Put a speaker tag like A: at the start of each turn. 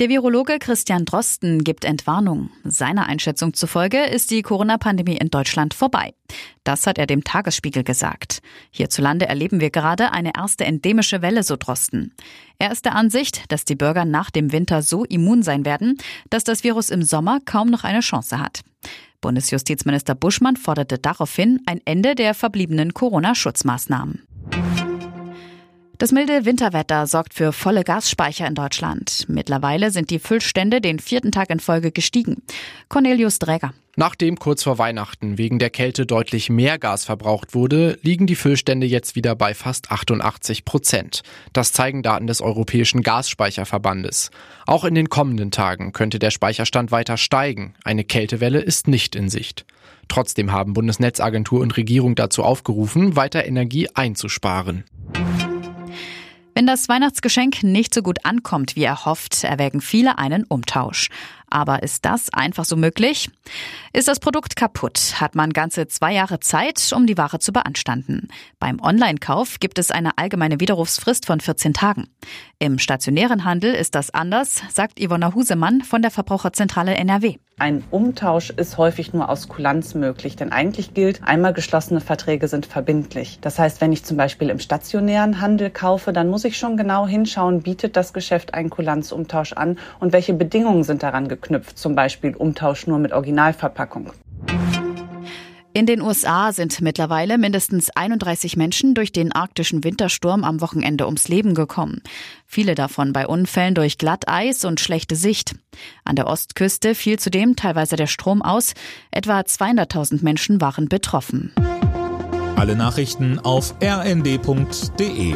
A: Der Virologe Christian Drosten gibt Entwarnung. Seiner Einschätzung zufolge ist die Corona-Pandemie in Deutschland vorbei. Das hat er dem Tagesspiegel gesagt. Hierzulande erleben wir gerade eine erste endemische Welle, so Drosten. Er ist der Ansicht, dass die Bürger nach dem Winter so immun sein werden, dass das Virus im Sommer kaum noch eine Chance hat. Bundesjustizminister Buschmann forderte daraufhin ein Ende der verbliebenen Corona-Schutzmaßnahmen. Das milde Winterwetter sorgt für volle Gasspeicher in Deutschland. Mittlerweile sind die Füllstände den vierten Tag in Folge gestiegen. Cornelius Dräger.
B: Nachdem kurz vor Weihnachten wegen der Kälte deutlich mehr Gas verbraucht wurde, liegen die Füllstände jetzt wieder bei fast 88 Prozent. Das zeigen Daten des Europäischen Gasspeicherverbandes. Auch in den kommenden Tagen könnte der Speicherstand weiter steigen. Eine Kältewelle ist nicht in Sicht. Trotzdem haben Bundesnetzagentur und Regierung dazu aufgerufen, weiter Energie einzusparen.
A: Wenn das Weihnachtsgeschenk nicht so gut ankommt, wie erhofft, erwägen viele einen Umtausch. Aber ist das einfach so möglich? Ist das Produkt kaputt, hat man ganze zwei Jahre Zeit, um die Ware zu beanstanden. Beim Online-Kauf gibt es eine allgemeine Widerrufsfrist von 14 Tagen. Im stationären Handel ist das anders, sagt Ivona Husemann von der Verbraucherzentrale NRW.
C: Ein Umtausch ist häufig nur aus Kulanz möglich, denn eigentlich gilt, einmal geschlossene Verträge sind verbindlich. Das heißt, wenn ich zum Beispiel im stationären Handel kaufe, dann muss ich schon genau hinschauen, bietet das Geschäft einen Kulanzumtausch an und welche Bedingungen sind daran geknüpft, zum Beispiel Umtausch nur mit Originalverpackung.
A: In den USA sind mittlerweile mindestens 31 Menschen durch den arktischen Wintersturm am Wochenende ums Leben gekommen. Viele davon bei Unfällen durch Glatteis und schlechte Sicht. An der Ostküste fiel zudem teilweise der Strom aus. Etwa 200.000 Menschen waren betroffen.
D: Alle Nachrichten auf rnd.de